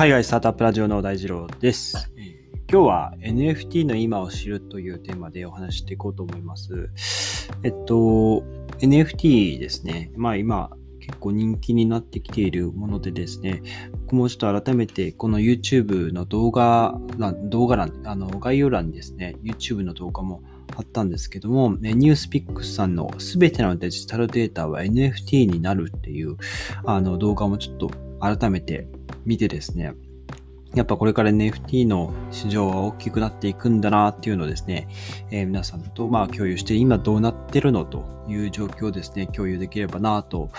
海外スタートアップラジオの大二郎です。今日は NFT の今を知るというテーマでお話していこうと思います。えっと、NFT ですね。まあ今、結構人気になってきているものでですね、僕もちょっと改めてこの YouTube の動画欄、動画欄、あの概要欄にですね、YouTube の動画も貼ったんですけども、ニュースピックスさんのすべてのデジタルデータは NFT になるっていうあの動画もちょっと改めて見てですね、やっぱこれから NFT の市場は大きくなっていくんだなっていうのをですね、えー、皆さんとまあ共有して今どうなってるのという状況をですね、共有できればなと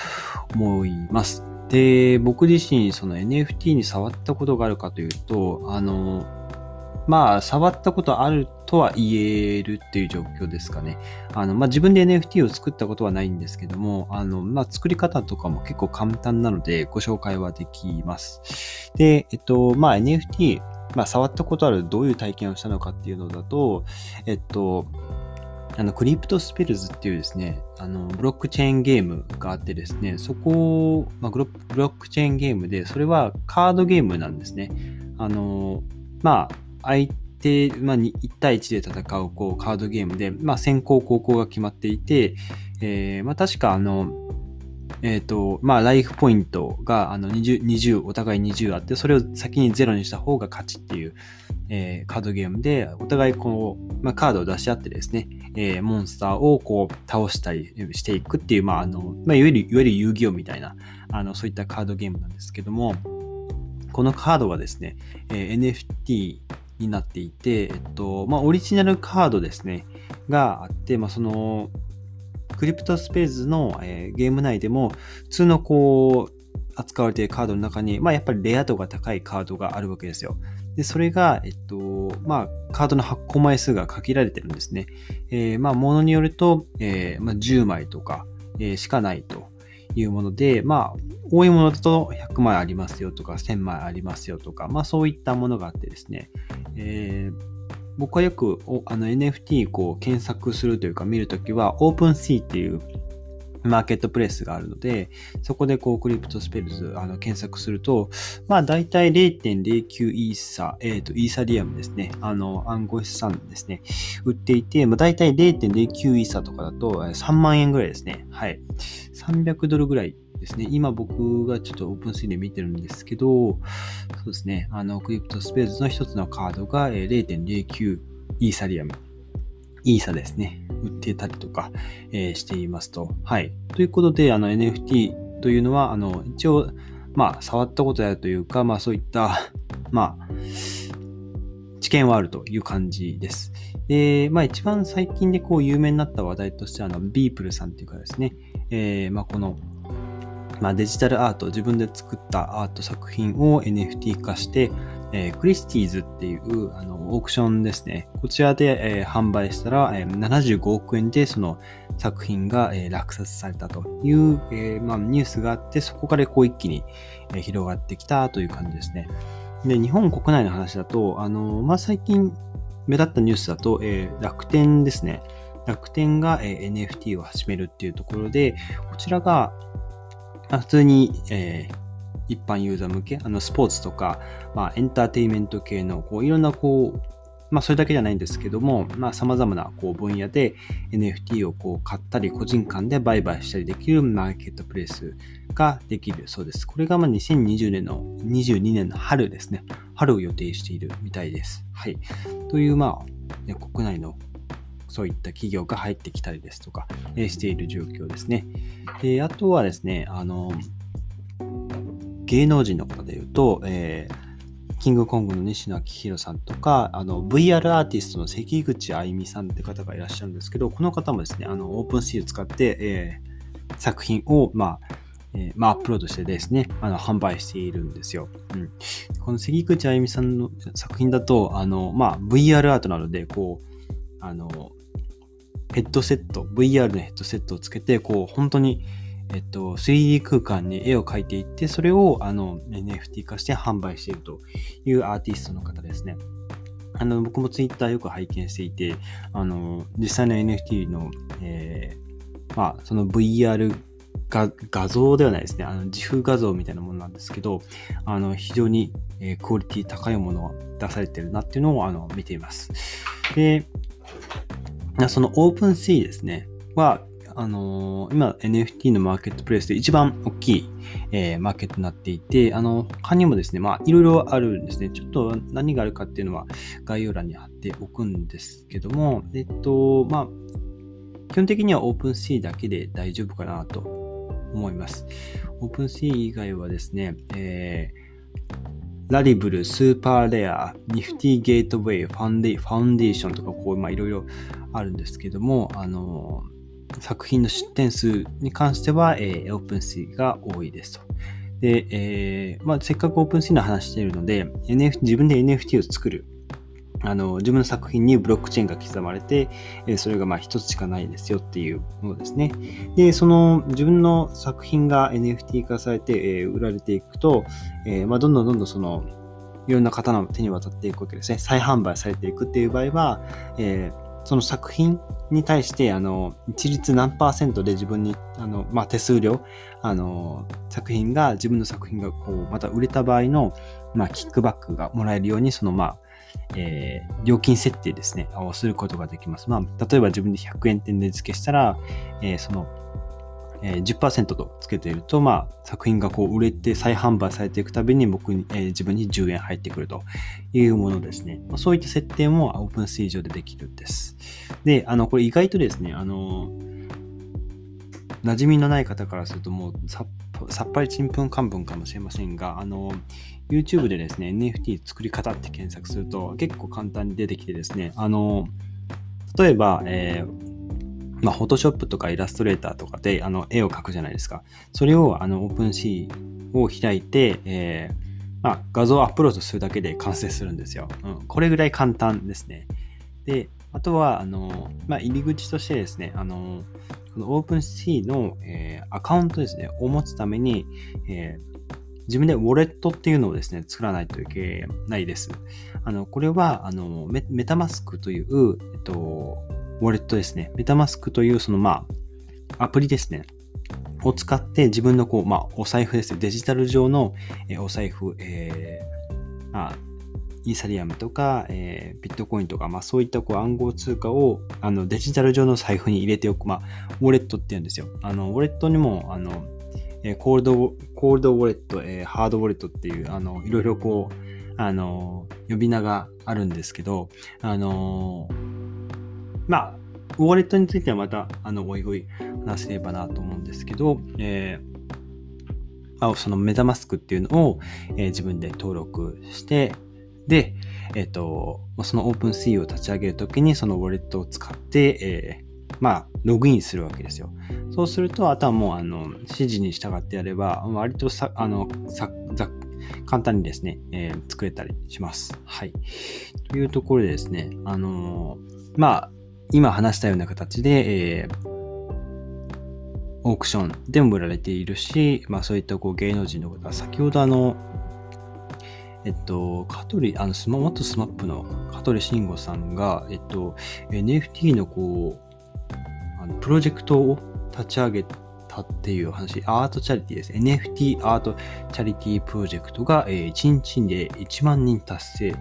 思います。で、僕自身その NFT に触ったことがあるかというと、あの、まあ、触ったことあるとは言えるっていう状況ですかね。あの、まあ、自分で NFT を作ったことはないんですけども、あの、まあ、作り方とかも結構簡単なのでご紹介はできます。で、えっと、まあ、NFT、まあ、触ったことあるどういう体験をしたのかっていうのだと、えっと、あの、クリプトスペルズっていうですね、あの、ブロックチェーンゲームがあってですね、そこ、まあ、ブロックチェーンゲームで、それはカードゲームなんですね。あの、まあ、相手、まあ、1対1で戦うこうカードゲームで、まあ、先行後攻が決まっていて、えー、まあ、確かあの、え、ー、と、まあ、ライフポイントがあの 20, 20、お互い20あって、それを先に0にした方が勝ちっていう、えー、カードゲームで、お互いこう、まあ、カードを出し合ってですね、えー、モンスターをこう倒したりしていくっていう、まあ、あの、まあ、いわゆる、いわゆる遊戯王みたいな、あの、そういったカードゲームなんですけども、このカードはですね、えー、NFT になっていて、えっと、まあ、オリジナルカードですね、があって、まあ、その、クリプトスペースの、えー、ゲーム内でも、普通のこう、扱われているカードの中に、まあ、やっぱりレア度が高いカードがあるわけですよ。で、それが、えっと、まあ、カードの発行枚数が限られてるんですね。えー、まあ、ものによると、えー、まあ、10枚とか、えー、しかないというもので、まあ、多いものだと100枚ありますよとか、1000枚ありますよとか、まあそういったものがあってですね、えー、僕はよくあの NFT こう検索するというか見るときは OpenSea っていうマーケットプレイスがあるので、そこでこうクリプトスペルズあの検索すると、まあ大体0.09イーサ、えっ、ー、と、イーサリアムですね。あの、暗号資産ですね。売っていて、まあ大体0.09イーサとかだと3万円ぐらいですね。はい。300ドルぐらいですね。今僕がちょっとオープンスイで見てるんですけど、そうですね。あの、クリプトスペースの一つのカードが0.09イーサリアム。イーサですね。売ってたりとか、えー、していますと。はい。ということで、あの NFT というのは、あの、一応、まあ、触ったことあるというか、まあそういった、まあ、知見はあるという感じです。で、まあ一番最近でこう有名になった話題としては、あの、ビープルさんっていうかですね、えー、まあこのまあ、デジタルアート、自分で作ったアート作品を NFT 化して、えー、クリスティーズっていうあのオークションですね。こちらで、えー、販売したら、えー、75億円でその作品が、えー、落札されたという、えーまあ、ニュースがあって、そこからこう一気に、えー、広がってきたという感じですね。で、日本国内の話だと、あのまあ、最近目立ったニュースだと、えー、楽天ですね。楽天が、NFT を始めるっていうところで、こちらが、普通に、えー、一般ユーザー向け、あのスポーツとか、まあ、エンターテインメント系のこういろんなこう、まあ、それだけじゃないんですけども、まあ、様々なこう分野で NFT をこう買ったり、個人間で売買したりできるマーケットプレイスができるそうです。これがまあ2020年の、22年の春ですね。春を予定しているみたいです。はい。という、まあ、国内のそういった企業が入ってきたりですとか、えしている状況ですね。で、あとはですね、あの、芸能人の方で言うと、えー、キングコングの西野昭弘さんとか、あの、VR アーティストの関口あゆみさんって方がいらっしゃるんですけど、この方もですね、あの、オープンシール使って、えー、作品を、まあ、えー、まあ、アップロードしてですね、あの、販売しているんですよ。うん。この関口あゆみさんの作品だと、あの、まあ、VR アートなので、こう、あの、ヘッドセット、VR のヘッドセットをつけて、こう、本当に、えっと、3D 空間に絵を描いていって、それをあの NFT 化して販売しているというアーティストの方ですね。あの、僕も Twitter よく拝見していて、あの、実際の NFT の、えー、まあ、その VR 画像ではないですね。あの自負画像みたいなものなんですけど、あの非常に、えクオリティ高いものが出されてるなっていうのをあの見ています。で、その OpenSea ですね、は、あのー、今 NFT のマーケットプレイスで一番大きい、えー、マーケットになっていて、あの、他にもですね、まあ、いろいろあるんですね。ちょっと何があるかっていうのは概要欄に貼っておくんですけども、えっと、まあ、基本的には OpenSea だけで大丈夫かなと思います。OpenSea 以外はですね、えー、ラリブル、スーパーレア、ニフティゲートウェイ、ファンデーションとか、こう、まあ、いろいろあるんですけども、あの作品の出展数に関しては、えー、オープンシーが多いですと。で、えーまあ、せっかくオープンシーの話しているので、NF、自分で NFT を作る。あの、自分の作品にブロックチェーンが刻まれて、え、それがまあ一つしかないですよっていうものですね。で、その自分の作品が NFT 化されて、え、売られていくと、え、まあ、どんどんどんどんその、いろんな方の手に渡っていくわけですね。再販売されていくっていう場合は、えー、その作品に対して、あの、一律何パーセントで自分に、あの、まあ、手数料、あの、作品が、自分の作品が、こう、また売れた場合の、まあ、キックバックがもらえるように、その、まあ、えー、料金設定ですね、をすることができます。まあ、例えば自分で100円点で付けしたら、えー、その、えー、10%とつけていると、まあ、作品がこう売れて再販売されていくたびに僕に、えー、自分に10円入ってくるというものですね。まあ、そういった設定も OpenSea 上でできるんです。で、あの、これ意外とですね、あの、馴染みのない方からするともうさっぱりちんぷんかんぷんかもしれませんが、あの、YouTube でですね、NFT 作り方って検索すると結構簡単に出てきてですね、あの、例えば、えーまあ、フォトショップとかイラストレーターとかであの絵を描くじゃないですか。それをあの OpenC を開いて、えーまあ、画像をアップロードするだけで完成するんですよ。うん、これぐらい簡単ですね。で、あとは、あの、まあ、入り口としてですね、あの、この OpenC の、えー、アカウントですね、を持つために、えー自分でウォレットっていうのをですね、作らないといけないです。あの、これは、あの、メメタマスクという、えっと、ウォレットですね。メタマスクというそのまあ、アプリですね。を使って自分のこう、まあ、お財布ですね。デジタル上の、えお財布、えー、まあ、イーサリアムとか、えー、ビットコインとか、まあ、そういったこう暗号通貨をあのデジタル上の財布に入れておく、まあ、ウォレットって言うんですよ。あのウォレットにもあの、えー、コールド、コールドウォレット、えー、ハードウォレットっていう、あのいろいろこう、あの呼び名があるんですけど、あのまあ、ウォレットについてはまた、あの、おいおい話せればなと思うんですけど、えー、そのメタマスクっていうのを、えー、自分で登録して、で、えっ、ー、と、その OpenSea を立ち上げるときにそのウォレットを使って、えー、まあ、ログインするわけですよ。そうすると、あとはもう、あの、指示に従ってやれば、割とさ、あの、さ、ざ簡単にですね、えー、作れたりします。はい。というところでですね、あのー、まあ、今話したような形で、えー、オークションでも売られているし、まあそういったこう芸能人の方、先ほどあの、えっと、香取、あの、スマ、元スマップの香取慎吾さんが、えっと、NFT のこう、あのプロジェクトを立ち上げたっていう話、アートチャリティです。NFT アートチャリティプロジェクトが、えー、1日で1万人達成っ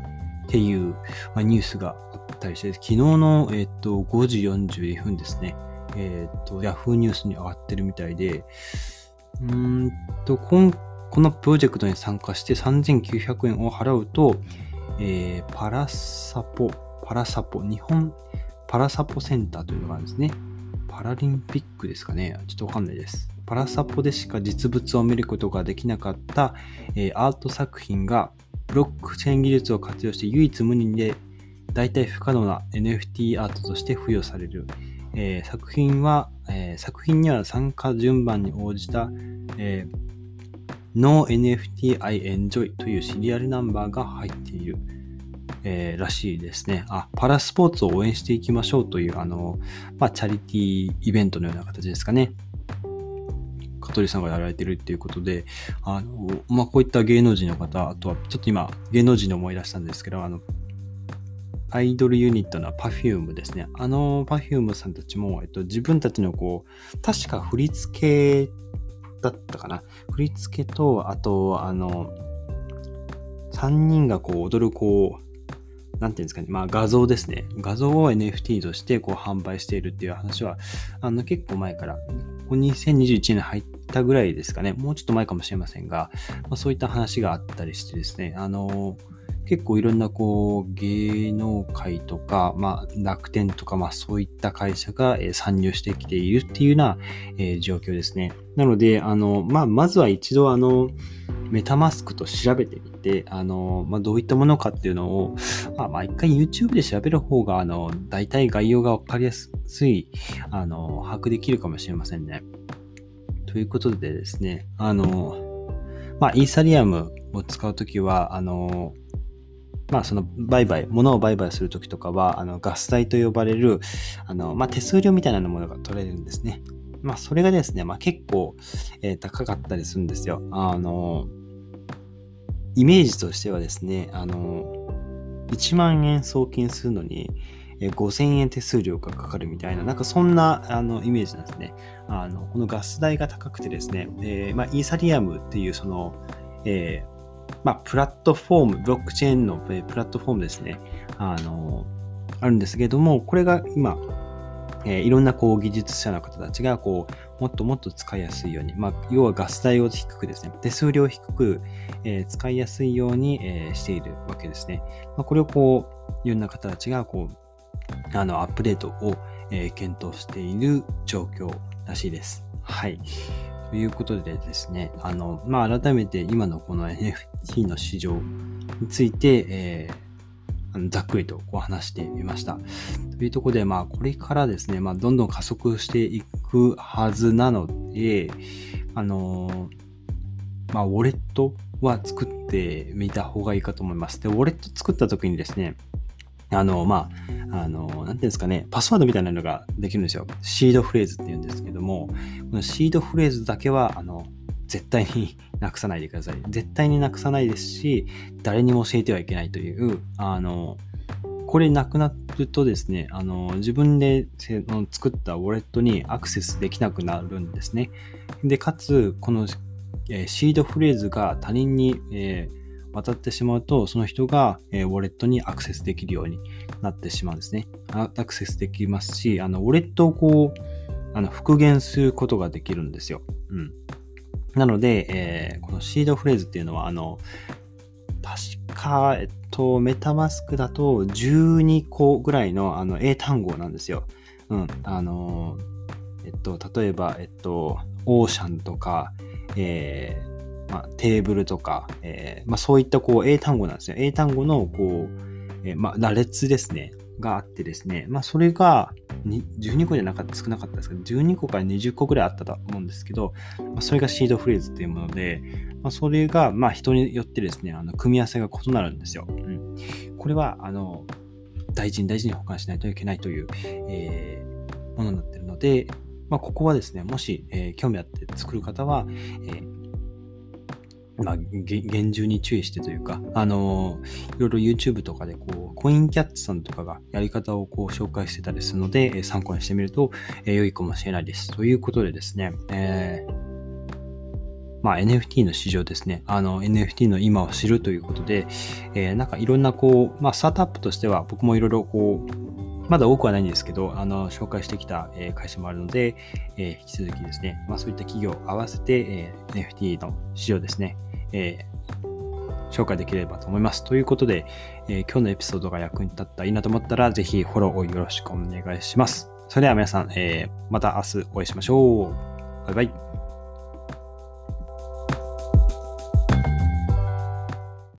ていう、まあ、ニュースがあったりして、昨日の、えっ、と、5時42分ですね。えっ、と、Yahoo ニュースに上がってるみたいで、うんと、今このプロジェクトに参加して3900円を払うと、えー、パラサポ、パラサポ、日本パラサポセンターというのがあるんですね。パラリンピックですかね。ちょっとわかんないです。パラサポでしか実物を見ることができなかった、えー、アート作品がブロックチェーン技術を活用して唯一無二で大体不可能な NFT アートとして付与される。えー、作品は、えー、作品には参加順番に応じた、えー、No NFT I Enjoy というシリアルナンバーが入っている、えー、らしいですね。あ、パラスポーツを応援していきましょうという、あの、まあ、チャリティーイベントのような形ですかね。香取さんがやられてるっていうことで、あの、まあ、こういった芸能人の方、あとは、ちょっと今、芸能人で思い出したんですけど、あの、アイドルユニットの Perfume ですね。あの Perfume さんたちも、えっと、自分たちのこう、確か振り付けだったかな。振り付けと、あと、あの、3人がこう踊るこう、なんていうんですかね、まあ画像ですね。画像を NFT としてこう販売しているっていう話は、あの結構前から、2021年入ったぐらいですかね、もうちょっと前かもしれませんが、まあ、そういった話があったりしてですね、あの結構いろんなこう芸能界とか、まあ、楽天とか、まあ、そういった会社が、参入してきているっていうような、え、状況ですね。なので、あの、まあ、まずは一度、あの、メタマスクと調べてみて、あの、まあ、どういったものかっていうのを、まあ、まあ、一回 YouTube で調べる方が、あの、大体概要がわかりやすい、あの、把握できるかもしれませんね。ということでですね、あの、まあ、イーサリアムを使うときは、あの、まあ、その売買、物を売買するときとかは、あのガス代と呼ばれる、あの、まあ、手数料みたいなものが取れるんですね。まあ、それがですね、まあ、結構、えー、高かったりするんですよ。あの、イメージとしてはですね、あの、1万円送金するのに、5000円手数料がかかるみたいな、なんかそんなあのイメージなんですね。あのこのガス代が高くてですね、えーまあ、イーサリアムっていうその、えーまあ、プラットフォーム、ブロックチェーンのプラットフォームですね、あの、あるんですけども、これが今、えー、いろんなこう技術者の方たちがこうもっともっと使いやすいように、まあ、要はガス代を低くですね、手数料低く、えー、使いやすいように、えー、しているわけですね。まあ、これをこう、いろんな方たちがこう、あの、アップデートを、え、検討している状況らしいです。はい。ということでですね、あの、まあ、改めて今のこの NFT の市場について、えーざっくりとこう話してみました。というところで、まあ、これからですね、まあ、どんどん加速していくはずなので、あのまあ、ウォレットは作ってみた方がいいかと思います。で、ウォレット作った時にですね、あの、まあ、あの、なんていうんですかね、パスワードみたいなのができるんですよ。シードフレーズって言うんですけども、このシードフレーズだけは、あの、絶対に なくさないでください。絶対になくさないですし、誰にも教えてはいけないという、あの、これなくなるとですね、あの、自分で作ったウォレットにアクセスできなくなるんですね。で、かつ、この、えー、シードフレーズが他人に、えー渡ってしまうと、その人が、えー、ウォレットにアクセスできるようになってしまうんですね。アクセスできますし、あの、ウォレットをこう、あの、復元することができるんですよ。うん。なので、えー、このシードフレーズっていうのは、あの、確か、えっと、メタマスクだと12個ぐらいのあの英単語なんですよ。うん。あの、えっと、例えば、えっと、オーシャンとか、えー、まあ、テーブルとか、えー、まあ、そういったこう英単語なんですよ。英単語のこう、えー、まあ、羅列ですね。があってですね。まあ、それが、12個じゃなかった少なかったですけど、12個から20個ぐらいあったと思うんですけど、まあ、それがシードフレーズっていうもので、まあ、それが、ま、人によってですね、あの組み合わせが異なるんですよ。うん、これは、あの、大事に大事に保管しないといけないという、えー、ものになっているので、まあ、ここはですね、もし、えー、興味あって作る方は、えーまあ、厳重に注意してというか、あのー、いろいろ YouTube とかでこう、コインキャッツさんとかがやり方をこう紹介してたりするので、え、参考にしてみると、えー、良いかもしれないです。ということでですね、えー、まあ、NFT の市場ですね。あの、NFT の今を知るということで、えー、なんかいろんなこう、まあ、スタートアップとしては僕もいろいろこう、まだ多くはないんですけど、あの、紹介してきた、会社もあるので、え引き続きですね、まあ、そういった企業を合わせて、え NFT の市場ですね、えー、紹介できればと思います。ということで、えー、今日のエピソードが役に立ったらいいなと思ったら、ぜひフォローをよろしくお願いします。それでは皆さん、えー、また明日お会いしましょう。バイバイ。